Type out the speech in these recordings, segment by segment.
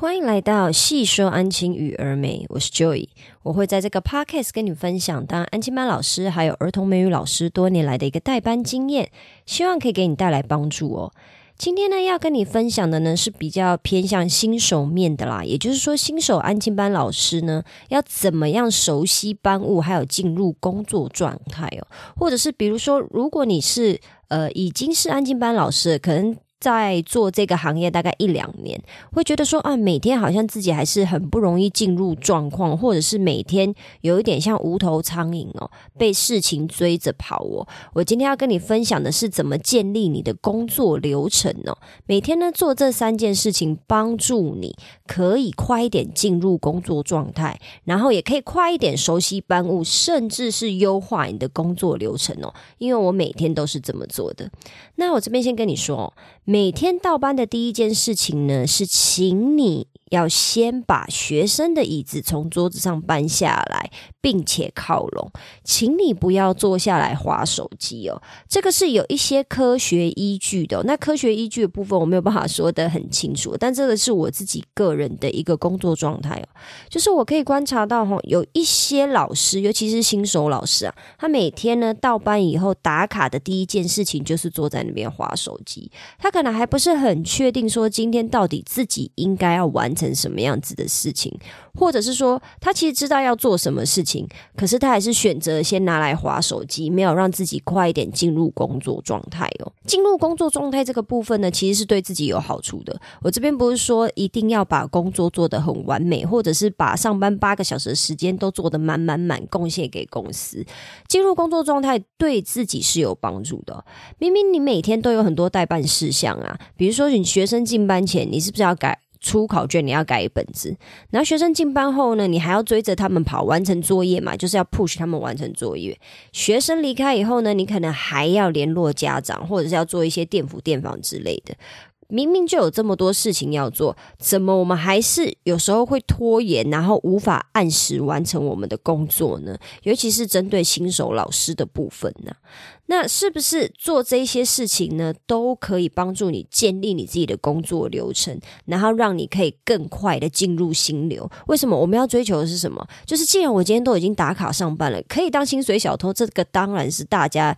欢迎来到细说安亲与儿美，我是 Joy，我会在这个 podcast 跟你分享当安亲班老师还有儿童美语老师多年来的一个代班经验，希望可以给你带来帮助哦。今天呢，要跟你分享的呢是比较偏向新手面的啦，也就是说，新手安亲班老师呢要怎么样熟悉班务，还有进入工作状态哦，或者是比如说，如果你是呃已经是安亲班老师，可能。在做这个行业大概一两年，会觉得说啊，每天好像自己还是很不容易进入状况，或者是每天有一点像无头苍蝇哦，被事情追着跑哦。我今天要跟你分享的是怎么建立你的工作流程哦。每天呢做这三件事情，帮助你可以快一点进入工作状态，然后也可以快一点熟悉班务，甚至是优化你的工作流程哦。因为我每天都是这么做的。那我这边先跟你说哦。每天到班的第一件事情呢，是请你。要先把学生的椅子从桌子上搬下来，并且靠拢，请你不要坐下来划手机哦。这个是有一些科学依据的。那科学依据的部分我没有办法说得很清楚，但这个是我自己个人的一个工作状态哦。就是我可以观察到哈，有一些老师，尤其是新手老师啊，他每天呢到班以后打卡的第一件事情就是坐在那边划手机。他可能还不是很确定说今天到底自己应该要完。成什么样子的事情，或者是说他其实知道要做什么事情，可是他还是选择先拿来划手机，没有让自己快一点进入工作状态哦。进入工作状态这个部分呢，其实是对自己有好处的。我这边不是说一定要把工作做得很完美，或者是把上班八个小时的时间都做得满满满，贡献给公司。进入工作状态对自己是有帮助的。明明你每天都有很多代办事项啊，比如说你学生进班前，你是不是要改？出考卷你要改本子，然后学生进班后呢，你还要追着他们跑完成作业嘛，就是要 push 他们完成作业。学生离开以后呢，你可能还要联络家长，或者是要做一些电辅电访之类的。明明就有这么多事情要做，怎么我们还是有时候会拖延，然后无法按时完成我们的工作呢？尤其是针对新手老师的部分呢？那是不是做这些事情呢，都可以帮助你建立你自己的工作流程，然后让你可以更快的进入心流？为什么我们要追求的是什么？就是既然我今天都已经打卡上班了，可以当薪水小偷，这个当然是大家。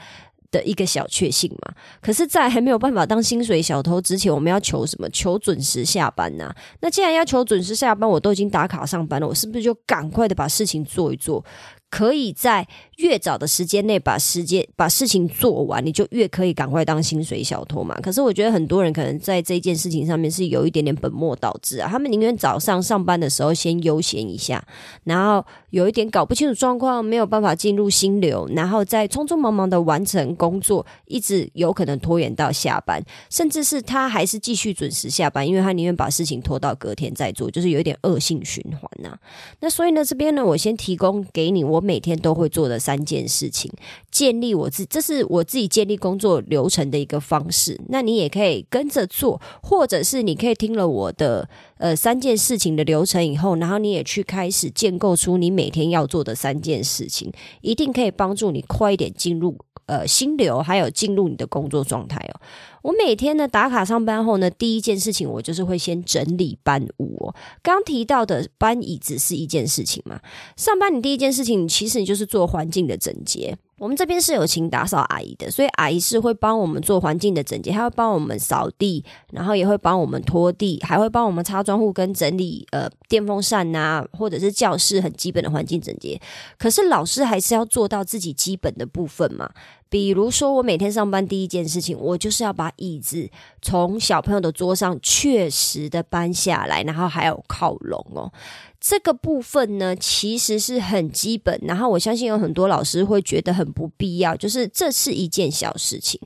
的一个小确幸嘛，可是，在还没有办法当薪水小偷之前，我们要求什么？求准时下班呐。那既然要求准时下班，我都已经打卡上班了，我是不是就赶快的把事情做一做？可以在越早的时间内把时间把事情做完，你就越可以赶快当薪水小偷嘛。可是我觉得很多人可能在这件事情上面是有一点点本末倒置啊。他们宁愿早上上班的时候先悠闲一下，然后有一点搞不清楚状况，没有办法进入心流，然后再匆匆忙忙的完成工作，一直有可能拖延到下班，甚至是他还是继续准时下班，因为他宁愿把事情拖到隔天再做，就是有一点恶性循环呐。那所以呢，这边呢，我先提供给你我。每天都会做的三件事情，建立我自，这是我自己建立工作流程的一个方式。那你也可以跟着做，或者是你可以听了我的呃三件事情的流程以后，然后你也去开始建构出你每天要做的三件事情，一定可以帮助你快一点进入呃心流，还有进入你的工作状态哦。我每天呢打卡上班后呢，第一件事情我就是会先整理班屋哦。刚提到的搬椅子是一件事情嘛？上班你第一件事情，其实你就是做环境的整洁。我们这边是有请打扫阿姨的，所以阿姨是会帮我们做环境的整洁，还会帮我们扫地，然后也会帮我们拖地，还会帮我们擦窗户跟整理呃电风扇呐，或者是教室很基本的环境整洁。可是老师还是要做到自己基本的部分嘛。比如说，我每天上班第一件事情，我就是要把椅子从小朋友的桌上确实的搬下来，然后还有靠拢哦。这个部分呢，其实是很基本。然后我相信有很多老师会觉得很不必要，就是这是一件小事情。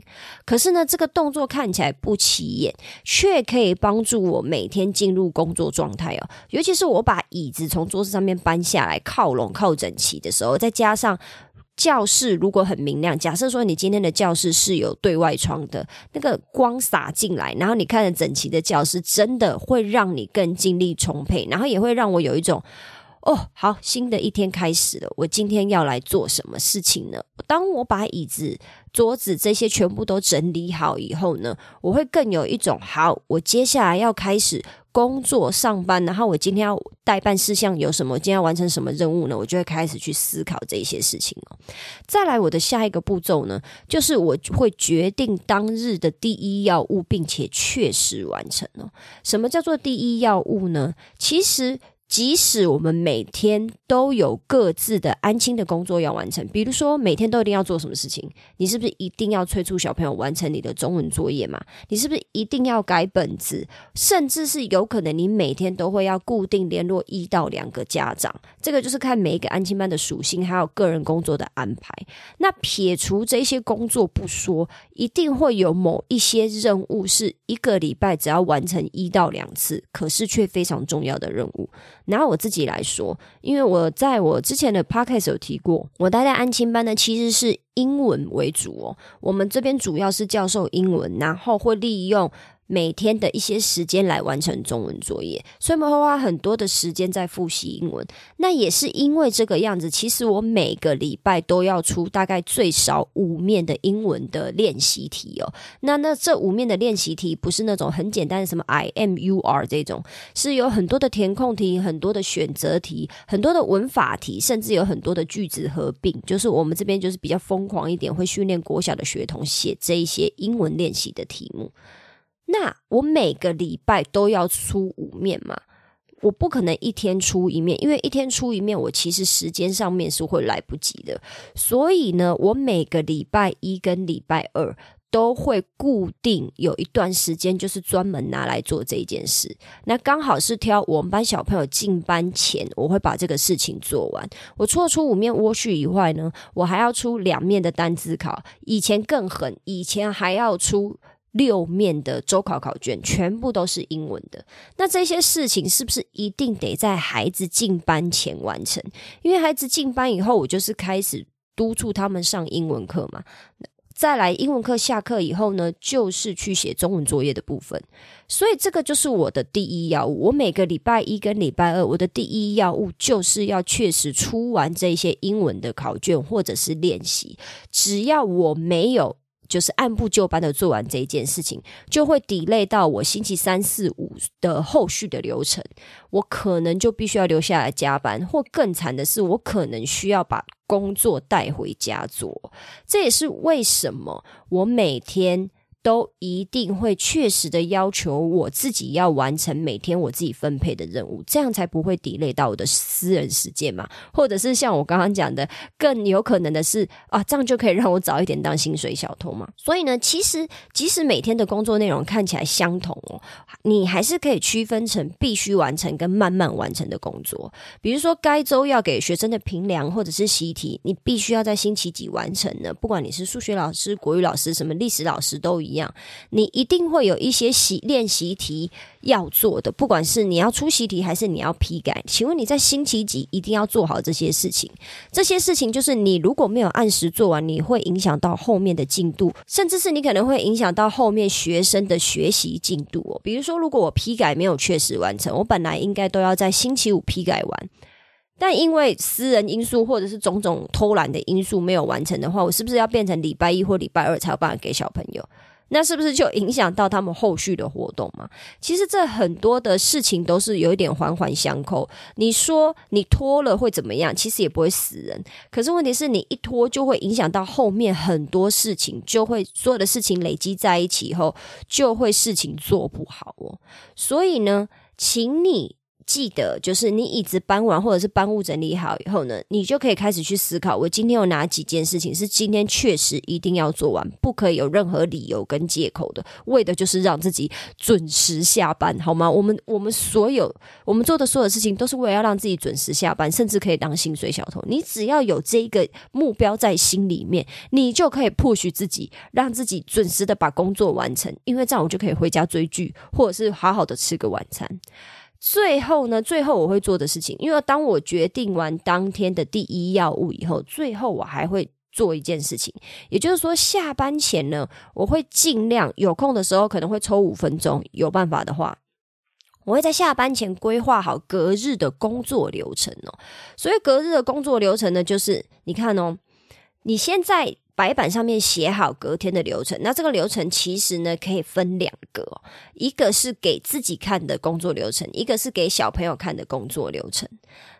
可是呢，这个动作看起来不起眼，却可以帮助我每天进入工作状态哦。尤其是我把椅子从桌子上面搬下来，靠拢靠整齐的时候，再加上。教室如果很明亮，假设说你今天的教室是有对外窗的，那个光洒进来，然后你看着整齐的教室，真的会让你更精力充沛，然后也会让我有一种哦，好，新的一天开始了，我今天要来做什么事情呢？当我把椅子、桌子这些全部都整理好以后呢，我会更有一种好，我接下来要开始。工作上班，然后我今天要代办事项有什么？今天要完成什么任务呢？我就会开始去思考这些事情哦。再来，我的下一个步骤呢，就是我会决定当日的第一要务，并且确实完成哦。什么叫做第一要务呢？其实。即使我们每天都有各自的安亲的工作要完成，比如说每天都一定要做什么事情，你是不是一定要催促小朋友完成你的中文作业嘛？你是不是一定要改本子？甚至是有可能你每天都会要固定联络一到两个家长，这个就是看每一个安亲班的属性，还有个人工作的安排。那撇除这些工作不说，一定会有某一些任务是一个礼拜只要完成一到两次，可是却非常重要的任务。拿我自己来说，因为我在我之前的 podcast 有提过，我待在安亲班呢，其实是英文为主哦。我们这边主要是教授英文，然后会利用。每天的一些时间来完成中文作业，所以我们会花很多的时间在复习英文。那也是因为这个样子，其实我每个礼拜都要出大概最少五面的英文的练习题哦。那那这五面的练习题不是那种很简单的什么 I M U R 这种，是有很多的填空题、很多的选择题、很多的文法题，甚至有很多的句子合并。就是我们这边就是比较疯狂一点，会训练国小的学童写这一些英文练习的题目。那我每个礼拜都要出五面嘛，我不可能一天出一面，因为一天出一面，我其实时间上面是会来不及的。所以呢，我每个礼拜一跟礼拜二都会固定有一段时间，就是专门拿来做这件事。那刚好是挑我们班小朋友进班前，我会把这个事情做完。我除了出五面莴苣以外呢，我还要出两面的单字考。以前更狠，以前还要出。六面的周考考卷全部都是英文的，那这些事情是不是一定得在孩子进班前完成？因为孩子进班以后，我就是开始督促他们上英文课嘛。再来，英文课下课以后呢，就是去写中文作业的部分。所以这个就是我的第一要务。我每个礼拜一跟礼拜二，我的第一要务就是要确实出完这些英文的考卷或者是练习。只要我没有。就是按部就班的做完这一件事情，就会抵累到我星期三四五的后续的流程，我可能就必须要留下来加班，或更惨的是，我可能需要把工作带回家做。这也是为什么我每天。都一定会确实的要求我自己要完成每天我自己分配的任务，这样才不会抵累到我的私人时间嘛？或者是像我刚刚讲的，更有可能的是啊，这样就可以让我早一点当薪水小偷嘛？所以呢，其实即使每天的工作内容看起来相同哦，你还是可以区分成必须完成跟慢慢完成的工作。比如说，该周要给学生的评量或者是习题，你必须要在星期几完成呢？不管你是数学老师、国语老师、什么历史老师都一。一样，你一定会有一些习练习题要做的，不管是你要出习题还是你要批改。请问你在星期几一定要做好这些事情？这些事情就是你如果没有按时做完，你会影响到后面的进度，甚至是你可能会影响到后面学生的学习进度哦。比如说，如果我批改没有确实完成，我本来应该都要在星期五批改完，但因为私人因素或者是种种偷懒的因素没有完成的话，我是不是要变成礼拜一或礼拜二才有办法给小朋友？那是不是就影响到他们后续的活动嘛？其实这很多的事情都是有一点环环相扣。你说你拖了会怎么样？其实也不会死人。可是问题是你一拖就会影响到后面很多事情，就会所有的事情累积在一起以后，就会事情做不好哦。所以呢，请你。记得，就是你椅子搬完或者是搬物整理好以后呢，你就可以开始去思考，我今天有哪几件事情是今天确实一定要做完，不可以有任何理由跟借口的，为的就是让自己准时下班，好吗？我们我们所有我们做的所有事情，都是为了要让自己准时下班，甚至可以当薪水小偷。你只要有这个目标在心里面，你就可以 push 自己，让自己准时的把工作完成，因为这样我就可以回家追剧，或者是好好的吃个晚餐。最后呢，最后我会做的事情，因为当我决定完当天的第一要务以后，最后我还会做一件事情，也就是说，下班前呢，我会尽量有空的时候，可能会抽五分钟，有办法的话，我会在下班前规划好隔日的工作流程哦。所以隔日的工作流程呢，就是你看哦，你现在。白板上面写好隔天的流程，那这个流程其实呢可以分两个，一个是给自己看的工作流程，一个是给小朋友看的工作流程。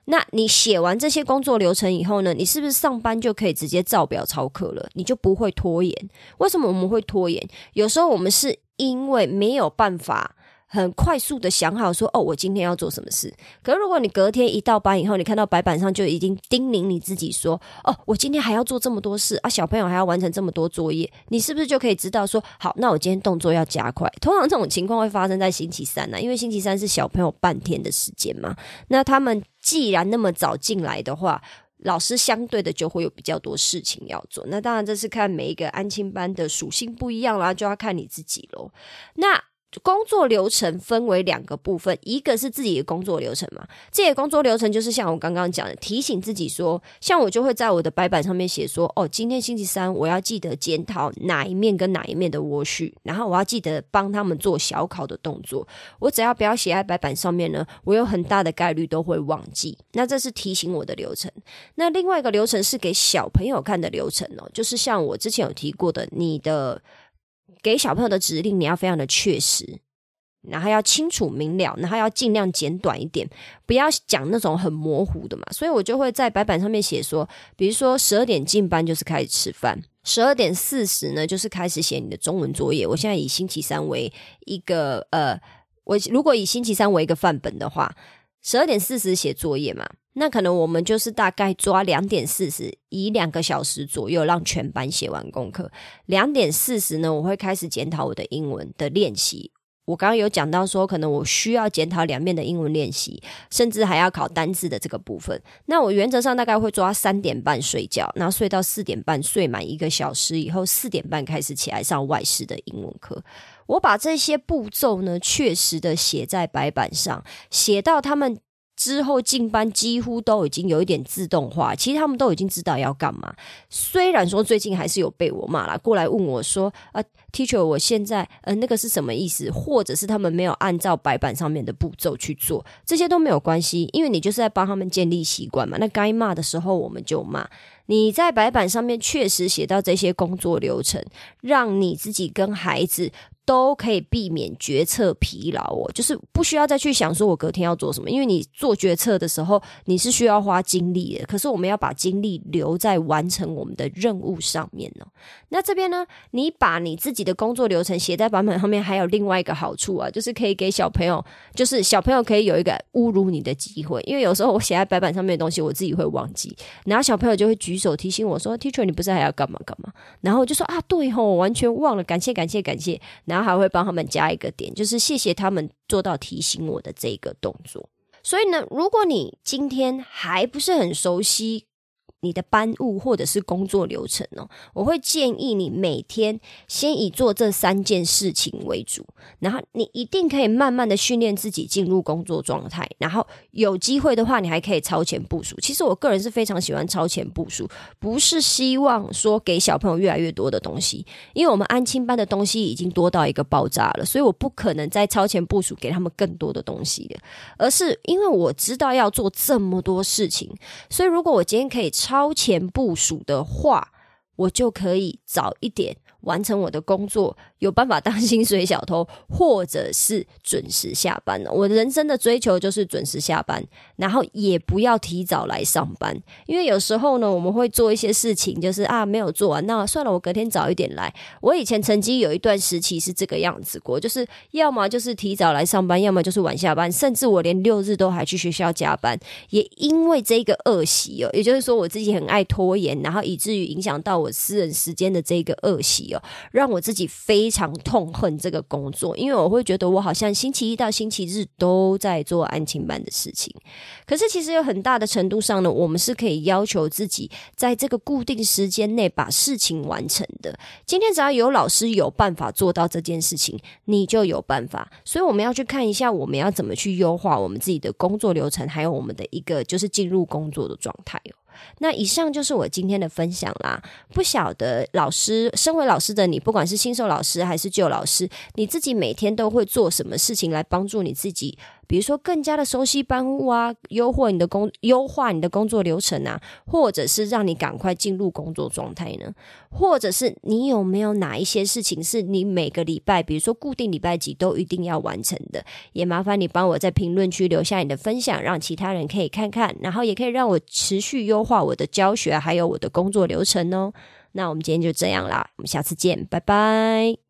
那你写完这些工作流程以后呢，你是不是上班就可以直接照表操课了？你就不会拖延？为什么我们会拖延？有时候我们是因为没有办法。很快速的想好说哦，我今天要做什么事。可是如果你隔天一到班以后，你看到白板上就已经叮咛你自己说哦，我今天还要做这么多事啊，小朋友还要完成这么多作业，你是不是就可以知道说好，那我今天动作要加快。通常这种情况会发生在星期三呢，因为星期三是小朋友半天的时间嘛。那他们既然那么早进来的话，老师相对的就会有比较多事情要做。那当然这是看每一个安亲班的属性不一样啦，就要看你自己喽。那工作流程分为两个部分，一个是自己的工作流程嘛，自己的工作流程就是像我刚刚讲的，提醒自己说，像我就会在我的白板上面写说，哦，今天星期三我要记得检讨哪一面跟哪一面的窝序，然后我要记得帮他们做小考的动作。我只要不要写在白板上面呢，我有很大的概率都会忘记。那这是提醒我的流程。那另外一个流程是给小朋友看的流程哦，就是像我之前有提过的，你的。给小朋友的指令，你要非常的确实，然后要清楚明了，然后要尽量简短一点，不要讲那种很模糊的嘛。所以我就会在白板上面写说，比如说十二点进班就是开始吃饭，十二点四十呢就是开始写你的中文作业。我现在以星期三为一个呃，我如果以星期三为一个范本的话，十二点四十写作业嘛。那可能我们就是大概抓两点四十，以两个小时左右让全班写完功课。两点四十呢，我会开始检讨我的英文的练习。我刚刚有讲到说，可能我需要检讨两面的英文练习，甚至还要考单字的这个部分。那我原则上大概会抓三点半睡觉，然后睡到四点半，睡满一个小时以后，四点半开始起来上外事的英文课。我把这些步骤呢，确实的写在白板上，写到他们。之后进班几乎都已经有一点自动化，其实他们都已经知道要干嘛。虽然说最近还是有被我骂了，过来问我说：“啊，teacher，我现在呃那个是什么意思？”或者是他们没有按照白板上面的步骤去做，这些都没有关系，因为你就是在帮他们建立习惯嘛。那该骂的时候我们就骂。你在白板上面确实写到这些工作流程，让你自己跟孩子。都可以避免决策疲劳哦，就是不需要再去想说我隔天要做什么，因为你做决策的时候你是需要花精力的，可是我们要把精力留在完成我们的任务上面呢。那这边呢，你把你自己的工作流程写在版本上面，还有另外一个好处啊，就是可以给小朋友，就是小朋友可以有一个侮辱你的机会，因为有时候我写在白板上面的东西，我自己会忘记，然后小朋友就会举手提醒我说：“Teacher，你不是还要干嘛干嘛？”然后我就说：“啊，对吼，我完全忘了，感谢感谢感谢。”然然后还会帮他们加一个点，就是谢谢他们做到提醒我的这个动作。所以呢，如果你今天还不是很熟悉。你的班务或者是工作流程哦，我会建议你每天先以做这三件事情为主，然后你一定可以慢慢的训练自己进入工作状态，然后有机会的话，你还可以超前部署。其实我个人是非常喜欢超前部署，不是希望说给小朋友越来越多的东西，因为我们安亲班的东西已经多到一个爆炸了，所以我不可能再超前部署给他们更多的东西的，而是因为我知道要做这么多事情，所以如果我今天可以超超前部署的话，我就可以早一点完成我的工作。有办法当薪水小偷，或者是准时下班了。我人生的追求就是准时下班，然后也不要提早来上班。因为有时候呢，我们会做一些事情，就是啊没有做完，那算了，我隔天早一点来。我以前曾经有一段时期是这个样子过，就是要么就是提早来上班，要么就是晚下班，甚至我连六日都还去学校加班。也因为这个恶习哦，也就是说我自己很爱拖延，然后以至于影响到我私人时间的这个恶习哦，让我自己非。常痛恨这个工作，因为我会觉得我好像星期一到星期日都在做安亲班的事情。可是其实有很大的程度上呢，我们是可以要求自己在这个固定时间内把事情完成的。今天只要有老师有办法做到这件事情，你就有办法。所以我们要去看一下，我们要怎么去优化我们自己的工作流程，还有我们的一个就是进入工作的状态哦。那以上就是我今天的分享啦。不晓得老师，身为老师的你，不管是新手老师还是旧老师，你自己每天都会做什么事情来帮助你自己比如说更加的熟悉班务啊，优化你的工优化你的工作流程啊，或者是让你赶快进入工作状态呢？或者是你有没有哪一些事情是你每个礼拜，比如说固定礼拜几都一定要完成的？也麻烦你帮我在评论区留下你的分享，让其他人可以看看，然后也可以让我持续优化我的教学还有我的工作流程哦。那我们今天就这样啦，我们下次见，拜拜。